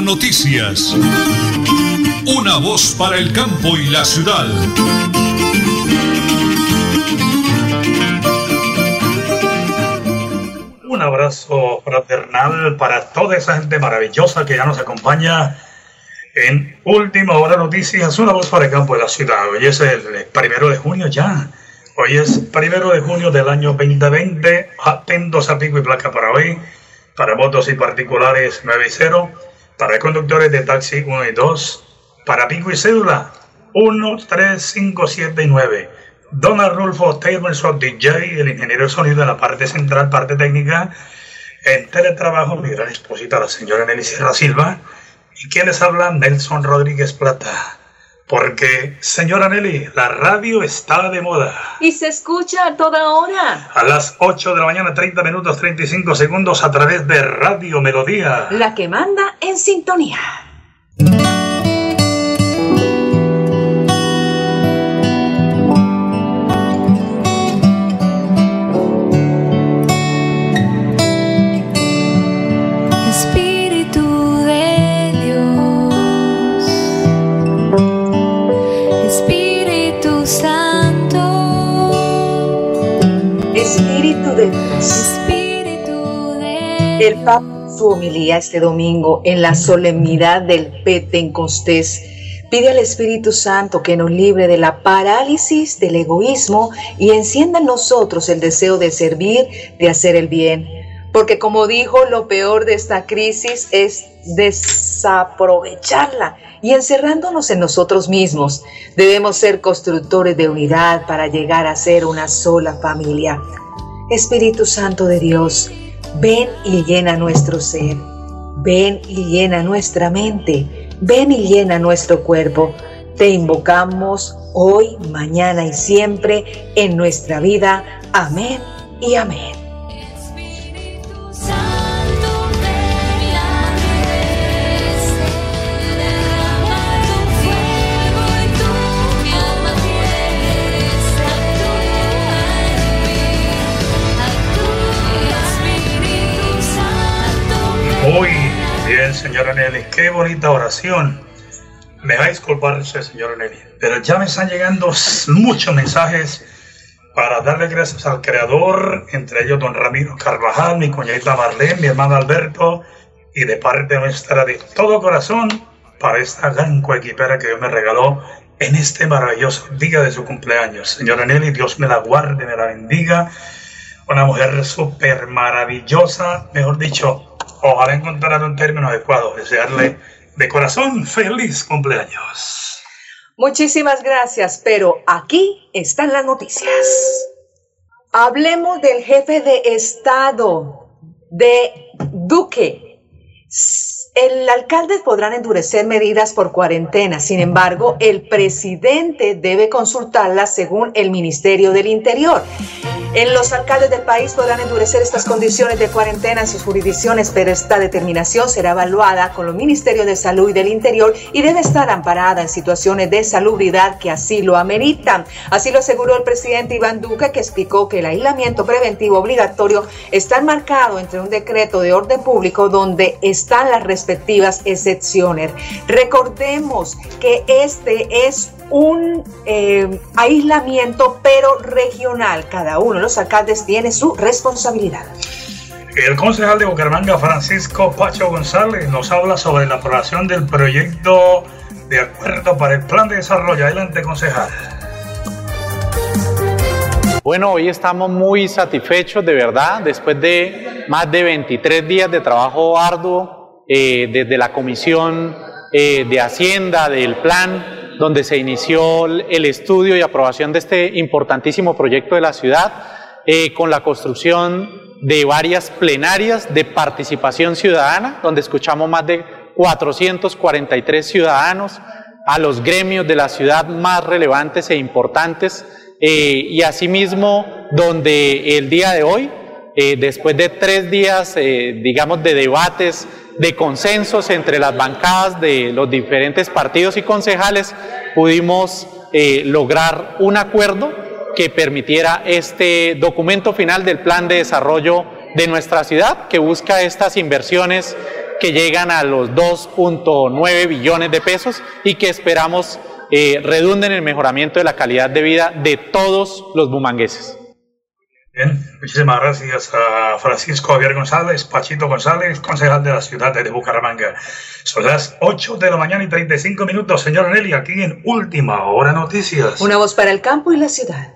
noticias. Una voz para el campo y la ciudad. Un abrazo fraternal para toda esa gente maravillosa que ya nos acompaña en Última Hora Noticias, una voz para el campo y la ciudad. Hoy es el primero de junio ya. Hoy es primero de junio del año 2020. Atentos a pico y placa para hoy. Para motos y particulares 9 y 0. Para conductores de taxi 1 y 2. Para pico y cédula 1, 3, 5, 7 y 9. Don Arnulfo Taylor DJ, el ingeniero de sonido en la parte central, parte técnica. En teletrabajo, mi gran esposita, la señora Nelly Sierra Silva. Y quienes hablan, Nelson Rodríguez Plata. Porque, señora Nelly, la radio está de moda. Y se escucha a toda hora. A las 8 de la mañana, 30 minutos 35 segundos a través de Radio Melodía. La que manda en sintonía. Su homilía este domingo en la solemnidad del Pentecostés pide al Espíritu Santo que nos libre de la parálisis del egoísmo y encienda en nosotros el deseo de servir, de hacer el bien. Porque como dijo, lo peor de esta crisis es desaprovecharla y encerrándonos en nosotros mismos. Debemos ser constructores de unidad para llegar a ser una sola familia. Espíritu Santo de Dios, ven y llena nuestro ser. Ven y llena nuestra mente. Ven y llena nuestro cuerpo. Te invocamos hoy, mañana y siempre en nuestra vida. Amén y amén. Bien, señora Nelly. Qué bonita oración. Me va a disculparse, señora Nelly, pero ya me están llegando muchos mensajes para darle gracias al Creador, entre ellos don Ramiro Carvajal, mi cuñadita Marlene, mi hermano Alberto, y de parte nuestra de todo corazón para esta gran coequipera que Dios me regaló en este maravilloso día de su cumpleaños. Señora Nelly, Dios me la guarde, me la bendiga. Una mujer súper maravillosa, mejor dicho, ojalá encontrara un término adecuado, desearle de corazón feliz cumpleaños. Muchísimas gracias, pero aquí están las noticias. Hablemos del jefe de Estado, de Duque. El alcalde podrán endurecer medidas por cuarentena, sin embargo, el presidente debe consultarlas según el Ministerio del Interior. En los alcaldes del país podrán endurecer estas condiciones de cuarentena en sus jurisdicciones, pero esta determinación será evaluada con los Ministerios de Salud y del Interior y debe estar amparada en situaciones de salubridad que así lo ameritan. Así lo aseguró el presidente Iván Duque, que explicó que el aislamiento preventivo obligatorio está enmarcado entre un decreto de orden público donde están las respectivas excepciones. Recordemos que este es un eh, aislamiento, pero regional. Cada uno los alcaldes tiene su responsabilidad. El concejal de Bucaramanga, Francisco Pacho González, nos habla sobre la aprobación del proyecto de acuerdo para el plan de desarrollo. Adelante, concejal. Bueno, hoy estamos muy satisfechos de verdad, después de más de 23 días de trabajo arduo eh, desde la Comisión eh, de Hacienda, del plan, donde se inició el estudio y aprobación de este importantísimo proyecto de la ciudad, eh, con la construcción de varias plenarias de participación ciudadana, donde escuchamos más de 443 ciudadanos, a los gremios de la ciudad más relevantes e importantes, eh, y asimismo donde el día de hoy, eh, después de tres días, digamos, de debates, de consensos entre las bancadas de los diferentes partidos y concejales, pudimos lograr un acuerdo que permitiera este documento final del plan de desarrollo de nuestra ciudad, que busca estas inversiones que llegan a los 2.9 billones de pesos y que esperamos eh, redunden en el mejoramiento de la calidad de vida de todos los bumangueses. Bien, muchísimas gracias a Francisco Javier González, Pachito González, concejal de la ciudad de Bucaramanga. Son las 8 de la mañana y 35 minutos, señor Nelly, aquí en Última Hora Noticias. Una voz para el campo y la ciudad.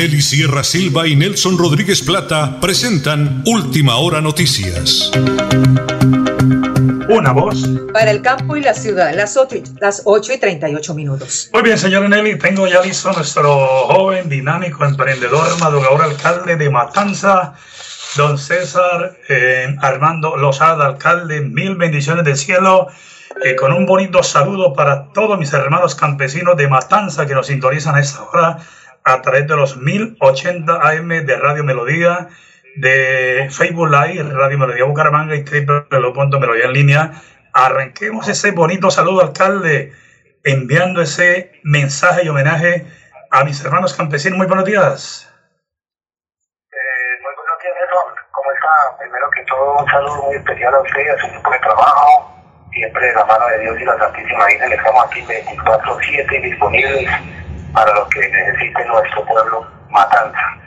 Nelly Sierra Silva y Nelson Rodríguez Plata presentan Última Hora Noticias. Una voz. Para el campo y la ciudad, las 8, las 8 y 38 minutos. Muy bien, señor Nelly, tengo ya listo nuestro joven, dinámico, emprendedor, madrugador alcalde de Matanza, don César eh, Armando Lozada, alcalde, mil bendiciones del cielo, eh, con un bonito saludo para todos mis hermanos campesinos de Matanza que nos sintonizan a esta hora a través de los 1080 AM de Radio Melodía, de Facebook Live, Radio Melodía Bucaramanga y Melodía en línea. Arranquemos ese bonito saludo, alcalde, enviando ese mensaje y homenaje a mis hermanos campesinos. Muy buenos días. Eh. Primero que todo, un saludo muy especial a usted y a su equipo de trabajo. Siempre de la mano de Dios y la Santísima Virgen, estamos aquí 24-7 disponibles para lo que necesite nuestro pueblo Matanza.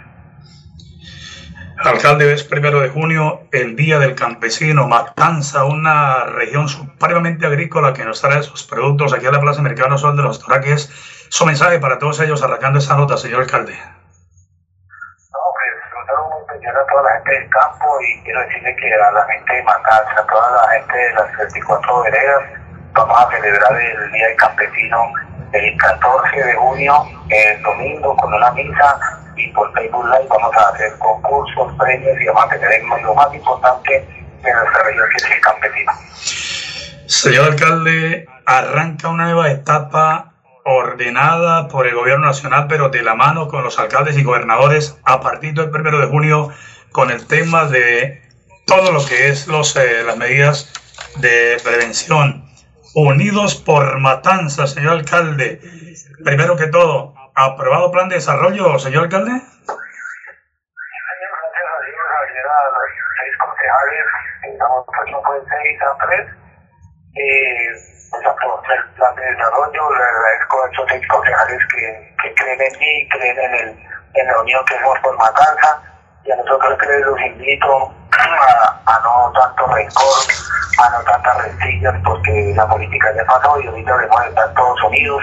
Alcalde, es primero de junio, el Día del Campesino, Matanza, una región supremamente agrícola que nos trae sus productos aquí a la Plaza Mercado Sol de los Toraques. Su mensaje para todos ellos, arrancando esta nota, señor alcalde. No, pues un saludo muy a toda la gente del campo y quiero decirle que a la gente de Matanza, a toda la gente de las 34 veredas, vamos a celebrar el Día del Campesino el 14 de junio, el domingo, con una misa y por Facebook Live vamos a hacer concursos, premios y vamos a tener lo más importante de nuestra región, que es el campesino. Señor alcalde, arranca una nueva etapa ordenada por el gobierno nacional, pero de la mano con los alcaldes y gobernadores a partir del primero de junio con el tema de todo lo que es los, eh, las medidas de prevención. Unidos por Matanza, señor alcalde. Primero que todo, ¿aprobado plan de desarrollo, señor alcalde? Gracias a Dios, ayer a los seis concejales, estamos pues, de 6 a 3. Eh, pues el plan de desarrollo, le agradezco a esos seis concejales que, que creen en mí, creen en, el, en la unión que hacemos por Matanza. Y a nosotros que los invito a, no tanto rencor, a no tantas rencillas, porque la política ya pasó y ahorita de estar todos unidos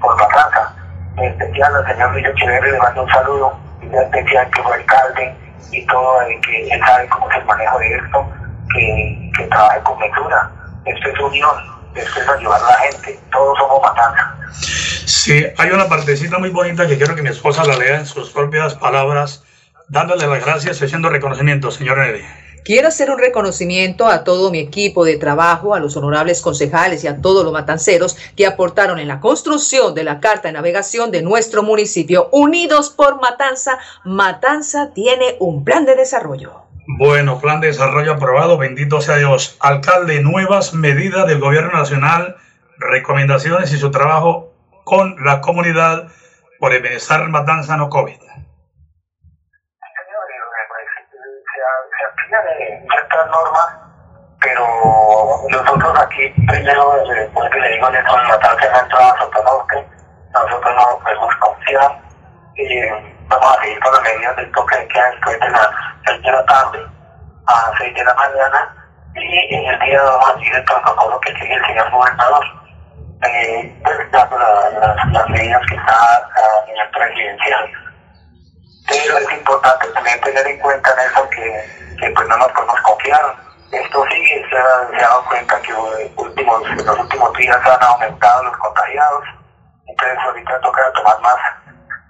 por Matanza. En especial al señor Luis Echeverri le mando un saludo, en especial que fue alcalde y todo, el que él sabe cómo es el manejo de esto, que, que trabaje con mesura. Esto es unión, esto es ayudar a la gente, todos somos Matanza. Sí, hay una partecita muy bonita que quiero que mi esposa la lea en sus propias palabras, dándole las gracias y haciendo reconocimiento, señor Nelly. Quiero hacer un reconocimiento a todo mi equipo de trabajo, a los honorables concejales y a todos los matanceros que aportaron en la construcción de la carta de navegación de nuestro municipio. Unidos por Matanza, Matanza tiene un plan de desarrollo. Bueno, plan de desarrollo aprobado, bendito sea Dios. Alcalde, nuevas medidas del gobierno nacional, recomendaciones y su trabajo con la comunidad por el bienestar Matanza no COVID. Aplican ciertas normas, pero nosotros aquí, primero, después que le digo en esto de en la entrada a nosotros no podemos confiar y vamos a seguir con las medidas del toque de queda después de las 6 de la tarde a 6 de la mañana y en el día vamos a seguir el protocolo que sigue el señor gobernador. Eh, pues, las, medidas que está a nivel presidencial pero es importante también tener en cuenta en eso que, pues no nos podemos confiar. Esto sigue, se ha, dado cuenta que eh, últimos, en los últimos días han aumentado los contagiados, entonces ahorita toca tomar más,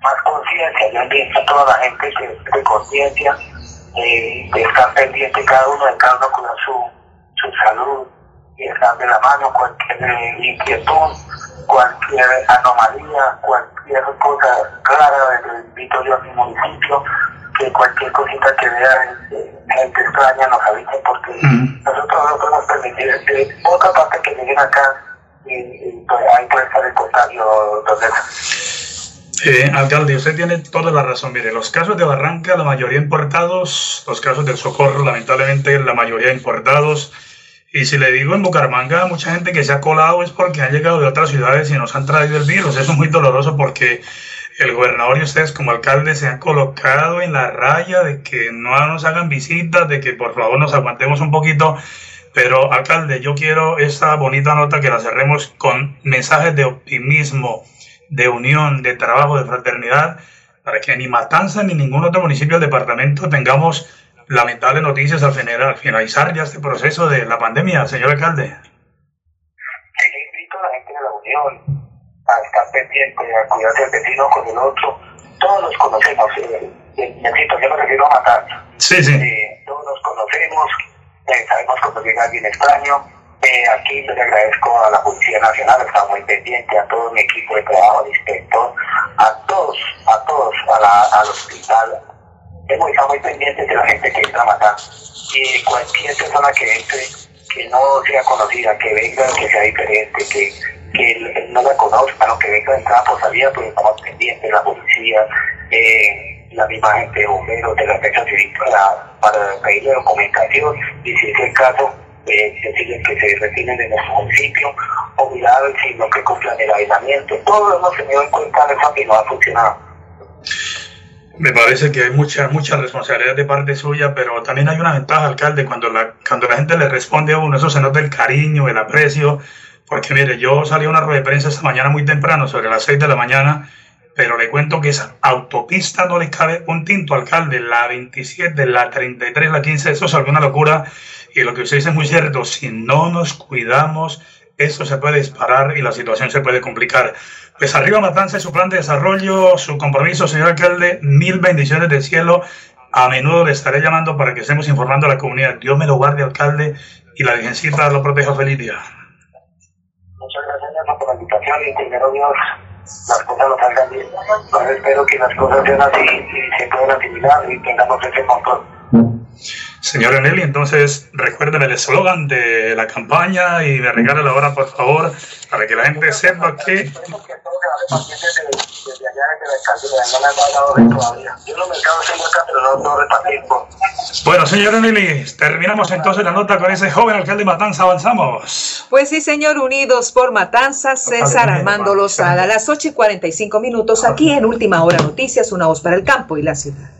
más conciencia. Yo invito a toda la gente que de conciencia, eh, de estar pendiente cada uno, de cada uno cuidar su, su salud y estar de la mano cualquier eh, inquietud, cualquier anomalía, cualquier cosa rara, le invito yo a mi municipio, que cualquier cosita que vean eh, gente extraña nos avisen porque nosotros no podemos permitir que otra parte que lleguen acá y, y, pues, ahí puede estar el contagio donde Eh, alcalde, usted tiene toda la razón. Mire, los casos de Barranca, la mayoría importados, los casos del Socorro, lamentablemente, la mayoría importados. Y si le digo en Bucaramanga, mucha gente que se ha colado es porque han llegado de otras ciudades y nos han traído el virus. Eso es muy doloroso porque el gobernador y ustedes como alcalde se han colocado en la raya de que no nos hagan visitas, de que por favor nos aguantemos un poquito. Pero, alcalde, yo quiero esta bonita nota que la cerremos con mensajes de optimismo, de unión, de trabajo, de fraternidad, para que ni Matanza ni ningún otro municipio del departamento tengamos lamentables noticias al, final- al finalizar ya este proceso de la pandemia, señor alcalde. que le invito a la gente de la Unión a estar pendiente, a cuidarse el vecino con el otro. Todos nos conocemos, eh, eh, yo me refiero a matar. Sí, sí. Eh, todos nos conocemos, eh, sabemos cuando llega alguien extraño. Eh, aquí yo le agradezco a la Policía Nacional, está muy pendiente, a todo mi equipo de trabajo, al inspector, a todos, a todos, a la, al hospital. Hemos estado muy pendientes de la gente que entra a matar. Y cualquier persona que entre, que no sea conocida, que venga, que sea diferente, que, que no la conozca, lo que venga de entrada por salida, pues estamos pendientes, la policía, eh, la misma gente bomberos, de la defensa civil para, pedirle documentación y si es el caso, eh, decirles que se retiren de nuestro municipio o mirar si no que cumplan el aislamiento. Todo lo hemos tenido en cuenta en eso que no ha funcionado. Me parece que hay mucha, mucha responsabilidad de parte suya, pero también hay una ventaja, alcalde, cuando la, cuando la gente le responde a uno, eso se nota el cariño, el aprecio, porque mire, yo salí a una rueda de prensa esta mañana muy temprano, sobre las 6 de la mañana, pero le cuento que esa autopista no le cabe un tinto, alcalde, la 27, la 33, la 15, eso es alguna locura, y lo que usted dice es muy cierto, si no nos cuidamos, eso se puede disparar y la situación se puede complicar. Pues arriba Matanza y su plan de desarrollo, su compromiso, señor alcalde, mil bendiciones del cielo. A menudo le estaré llamando para que estemos informando a la comunidad. Dios me lo guarde, alcalde, y la Virgencita lo proteja. Feliz día. Muchas gracias Nelson, por la invitación y primero Dios, las cosas nos salgan bien. Pues espero que las cosas sean así y se puedan asimilar y tengamos ese control. Señor Nelly, entonces recuerden el eslogan de la campaña y me regala la hora, por favor, para que la gente sepa que Desde allá desde la alcaldía, no me han dado de todavía. Yo los mercados tengo acá, pero no, no repartir por... Bueno, señor Nelly, terminamos entonces la nota con ese joven alcalde Matanza. Avanzamos. Pues sí, señor, unidos por Matanza, César Armando Lozada, a las 8 y 45 minutos aquí en Última Hora Noticias, una voz para el campo y la ciudad.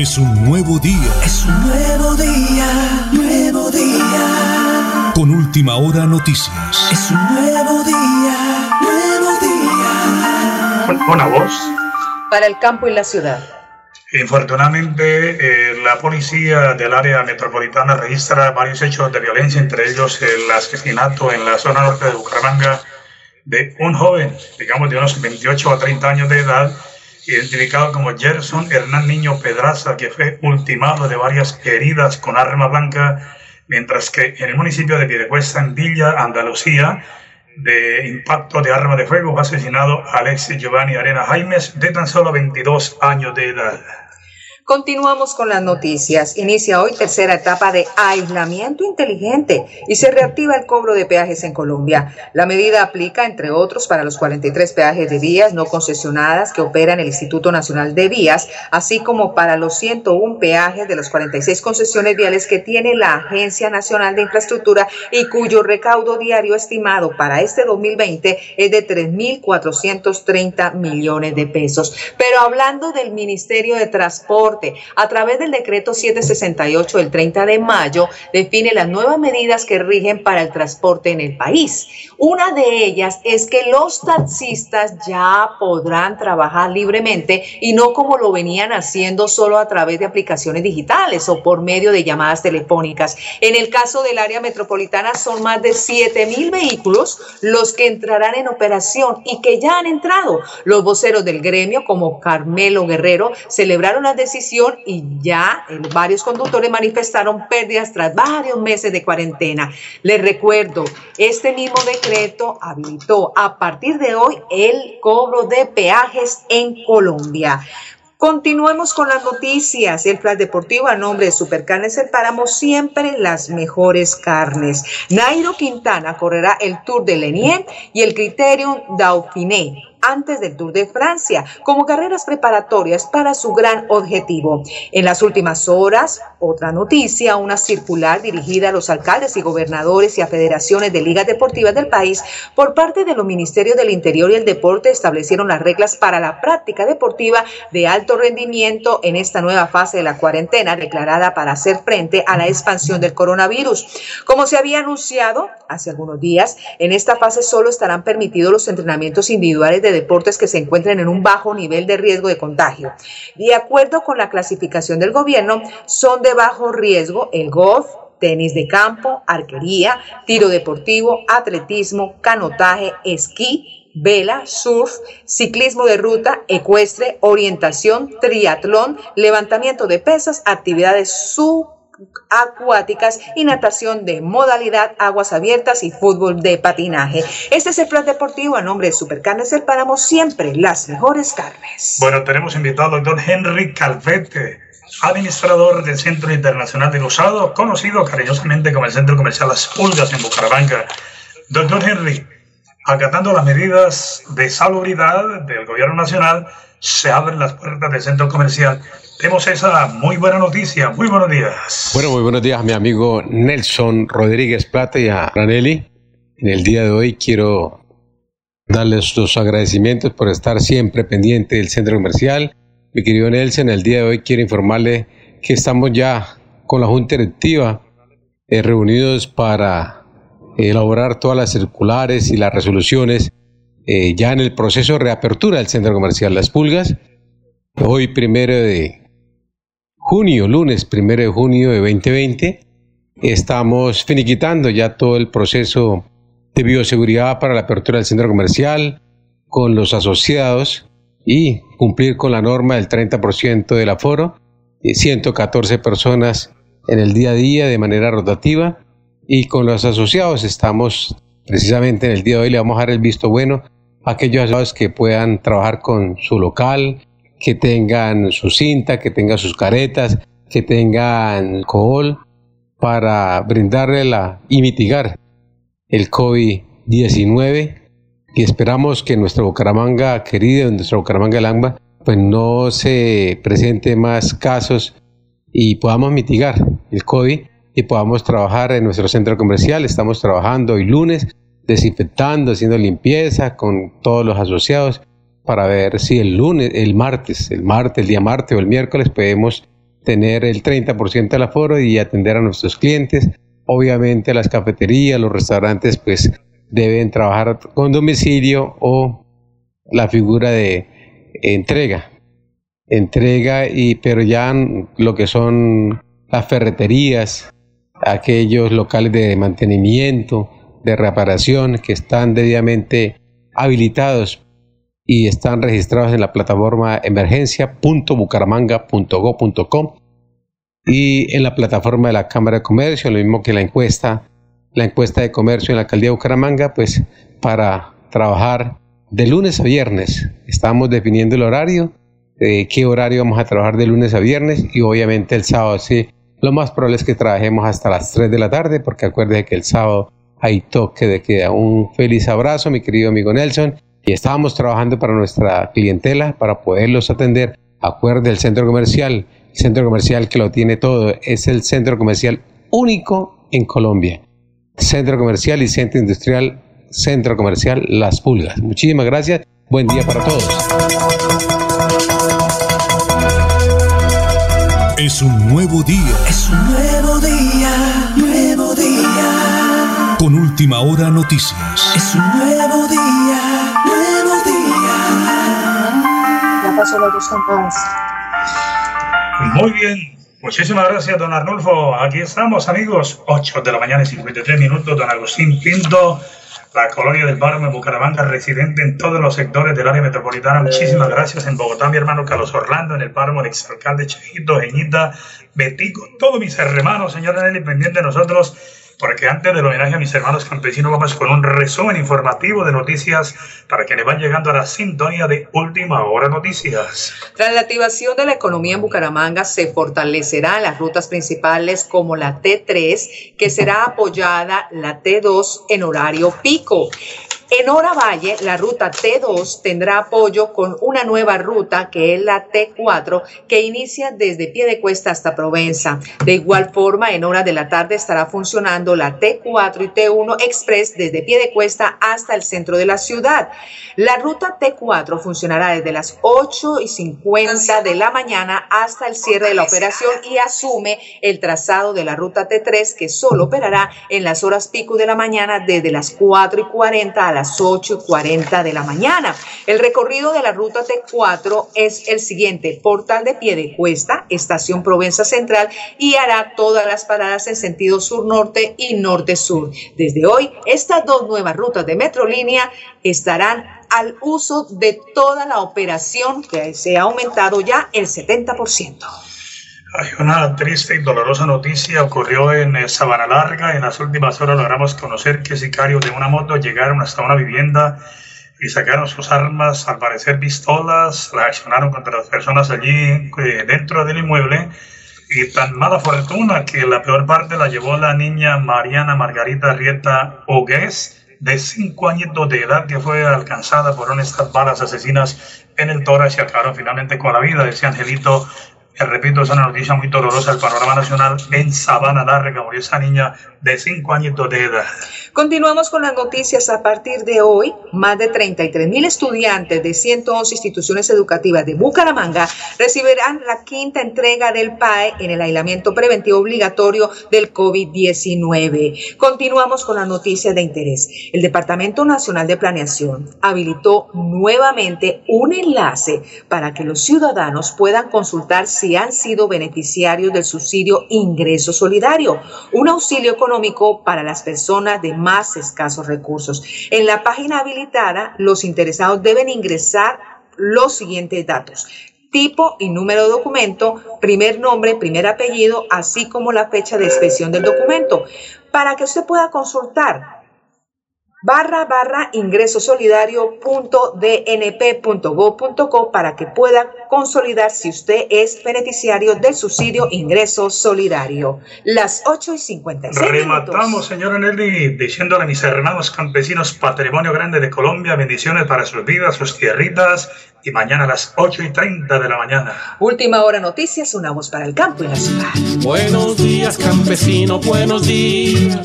Es un nuevo día. Es un nuevo día, nuevo día. Con última hora noticias. Es un nuevo día, nuevo Con Una voz. Para el campo y la ciudad. Infortunadamente, eh, la policía del área metropolitana registra varios hechos de violencia, entre ellos el asesinato en la zona norte de Bucaramanga de un joven, digamos de unos 28 a 30 años de edad, identificado como Gerson Hernán Niño Pedraza, que fue ultimado de varias heridas con arma blanca, mientras que en el municipio de Piedecuesta, en Villa, Andalucía, de impacto de arma de fuego, fue asesinado Alexis Giovanni Arena Jaimes, de tan solo 22 años de edad. Continuamos con las noticias. Inicia hoy tercera etapa de aislamiento inteligente y se reactiva el cobro de peajes en Colombia. La medida aplica, entre otros, para los 43 peajes de vías no concesionadas que operan el Instituto Nacional de Vías, así como para los 101 peajes de las 46 concesiones viales que tiene la Agencia Nacional de Infraestructura y cuyo recaudo diario estimado para este 2020 es de 3.430 millones de pesos. Pero hablando del Ministerio de Transporte, a través del decreto 768 del 30 de mayo, define las nuevas medidas que rigen para el transporte en el país. Una de ellas es que los taxistas ya podrán trabajar libremente y no como lo venían haciendo solo a través de aplicaciones digitales o por medio de llamadas telefónicas. En el caso del área metropolitana son más de 7 mil vehículos los que entrarán en operación y que ya han entrado. Los voceros del gremio, como Carmelo Guerrero, celebraron la y ya eh, varios conductores manifestaron pérdidas tras varios meses de cuarentena. Les recuerdo, este mismo decreto habilitó a partir de hoy el cobro de peajes en Colombia. Continuemos con las noticias. El Flash Deportivo a nombre de Supercarnes El Páramo, siempre las mejores carnes. Nairo Quintana correrá el Tour de Lenien y el Criterium Dauphiné antes del Tour de Francia, como carreras preparatorias para su gran objetivo. En las últimas horas, otra noticia, una circular dirigida a los alcaldes y gobernadores y a federaciones de ligas deportivas del país por parte de los Ministerios del Interior y el Deporte establecieron las reglas para la práctica deportiva de alto rendimiento en esta nueva fase de la cuarentena declarada para hacer frente a la expansión del coronavirus. Como se había anunciado hace algunos días, en esta fase solo estarán permitidos los entrenamientos individuales de deportes que se encuentren en un bajo nivel de riesgo de contagio. De acuerdo con la clasificación del gobierno, son de bajo riesgo el golf, tenis de campo, arquería, tiro deportivo, atletismo, canotaje, esquí, vela, surf, ciclismo de ruta, ecuestre, orientación, triatlón, levantamiento de pesas, actividades subacuáticas y natación de modalidad aguas abiertas y fútbol de patinaje. Este es el plan deportivo a nombre de Supercarnes El Páramo, siempre las mejores carnes. Bueno, tenemos invitado al doctor Henry Calvete, administrador del Centro Internacional de Usado, conocido cariñosamente como el Centro Comercial Las Pulgas en Bucaramanga. Doctor Henry, acatando las medidas de salubridad del Gobierno Nacional, se abren las puertas del centro comercial. Tenemos esa muy buena noticia. Muy buenos días. Bueno, muy buenos días a mi amigo Nelson Rodríguez Plata y a Ranelli. En el día de hoy quiero darles los agradecimientos por estar siempre pendiente del centro comercial. Mi querido Nelson, el día de hoy quiero informarle que estamos ya con la Junta Directiva eh, reunidos para elaborar todas las circulares y las resoluciones eh, ya en el proceso de reapertura del centro comercial Las Pulgas. Hoy, primero de junio, lunes primero de junio de 2020, estamos finiquitando ya todo el proceso de bioseguridad para la apertura del centro comercial con los asociados y cumplir con la norma del 30% del aforo, 114 personas en el día a día de manera rotativa y con los asociados estamos precisamente en el día de hoy le vamos a dar el visto bueno a aquellos asociados que puedan trabajar con su local, que tengan su cinta, que tengan sus caretas, que tengan alcohol para brindarle la y mitigar el COVID-19 y esperamos que nuestra Bucaramanga querida, nuestra Bucaramanga Lamba, pues no se presente más casos y podamos mitigar el COVID y podamos trabajar en nuestro centro comercial. Estamos trabajando hoy lunes, desinfectando, haciendo limpieza con todos los asociados para ver si el lunes, el martes, el martes, el día martes o el miércoles podemos tener el 30% del aforo y atender a nuestros clientes. Obviamente las cafeterías, los restaurantes, pues deben trabajar con domicilio o la figura de entrega. Entrega y pero ya lo que son las ferreterías, aquellos locales de mantenimiento, de reparación que están debidamente habilitados y están registrados en la plataforma emergencia.bucaramanga.go.com y en la plataforma de la Cámara de Comercio, lo mismo que la encuesta, la encuesta de comercio en la alcaldía de Bucaramanga, pues para trabajar de lunes a viernes. Estamos definiendo el horario, de qué horario vamos a trabajar de lunes a viernes y obviamente el sábado sí. Lo más probable es que trabajemos hasta las 3 de la tarde porque acuérdese que el sábado hay toque de queda. Un feliz abrazo, mi querido amigo Nelson. Y estábamos trabajando para nuestra clientela, para poderlos atender. Acuerde el centro comercial, el centro comercial que lo tiene todo, es el centro comercial único en Colombia. Centro comercial y centro industrial, centro comercial Las Pulgas. Muchísimas gracias. Buen día para todos. Es un nuevo día. Es un nuevo día, nuevo día. Con última hora noticias. Es un nuevo día, nuevo día. Ya pasó las dos campanas. Muy bien. Muchísimas gracias, don Arnulfo. Aquí estamos, amigos. 8 de la mañana y 53 minutos. Don Agustín Pinto, la colonia del Páramo en Bucaramanga, residente en todos los sectores del área metropolitana. Muchísimas gracias. En Bogotá, mi hermano Carlos Orlando, en el Páramo, el exalcalde Chejito, Geñita, Betico, todos mis hermanos, señora Nelly, pendiente de nosotros porque antes del homenaje a mis hermanos campesinos vamos con un resumen informativo de noticias para quienes van llegando a la sintonía de Última Hora Noticias. Tras la activación de la economía en Bucaramanga, se fortalecerán las rutas principales como la T3, que será apoyada la T2 en horario pico. En Hora Valle, la ruta T2 tendrá apoyo con una nueva ruta que es la T4 que inicia desde Piedecuesta hasta Provenza. De igual forma, en horas de la tarde estará funcionando la T4 y T1 Express desde Piedecuesta hasta el centro de la ciudad. La ruta T4 funcionará desde las 8 y 50 de la mañana hasta el cierre de la operación y asume el trazado de la ruta T3 que solo operará en las horas pico de la mañana desde las 4 y 40 a las 8 y 40 de la mañana. El recorrido de la ruta T4 es el siguiente, Portal de Piedecuesta, Estación Provenza Central y hará todas las paradas en sentido sur-norte y norte-sur. Desde hoy, estas dos nuevas rutas de Metrolínea estarán al uso de toda la operación que se ha aumentado ya el 70%. Hay una triste y dolorosa noticia ocurrió en eh, Sabana Larga. En las últimas horas logramos conocer que sicarios de una moto llegaron hasta una vivienda y sacaron sus armas, al parecer pistolas, la accionaron contra las personas allí eh, dentro del inmueble y tan mala fortuna que la peor parte la llevó la niña Mariana Margarita Rieta Ogués, de 5 añitos de edad, que fue alcanzada por una de asesinas en el tórax y acabaron finalmente con la vida de ese angelito. Que repito, es una noticia muy dolorosa del panorama nacional. En Sabana Larga murió esa niña de 5 añitos de edad. Continuamos con las noticias. A partir de hoy, más de 33 mil estudiantes de 111 instituciones educativas de Bucaramanga recibirán la quinta entrega del PAE en el aislamiento preventivo obligatorio del COVID-19. Continuamos con las noticias de interés. El Departamento Nacional de Planeación habilitó nuevamente un enlace para que los ciudadanos puedan consultar si han sido beneficiarios del subsidio Ingreso Solidario, un auxilio económico para las personas de más escasos recursos. En la página habilitada, los interesados deben ingresar los siguientes datos. Tipo y número de documento, primer nombre, primer apellido, así como la fecha de expedición del documento, para que usted pueda consultar barra barra ingreso solidario punto dnp.gov.co para que pueda consolidar si usted es beneficiario del subsidio ingreso solidario. Las 8 y 56 Rematamos, señora Nelly, diciéndole a mis hermanos campesinos, patrimonio grande de Colombia, bendiciones para sus vidas, sus tierritas, y mañana a las 8 y 30 de la mañana. Última hora noticias, una voz para el campo y la ciudad. Buenos días, campesino, buenos días.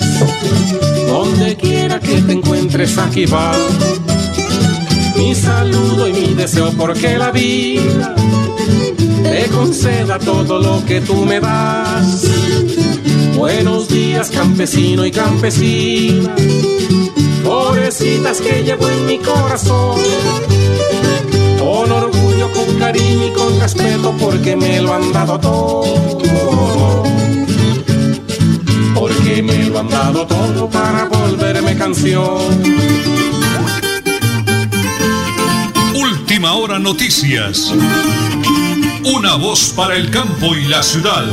Donde quiera que te encuentres, aquí va. Mi saludo y mi deseo porque la vida te conceda todo lo que tú me das. Buenos días, campesino y campesina. Florecitas que llevo en mi corazón. Con orgullo, con cariño y con respeto porque me lo han dado todo. Porque me lo han dado todo para volverme canción. Última hora noticias. Una voz para el campo y la ciudad.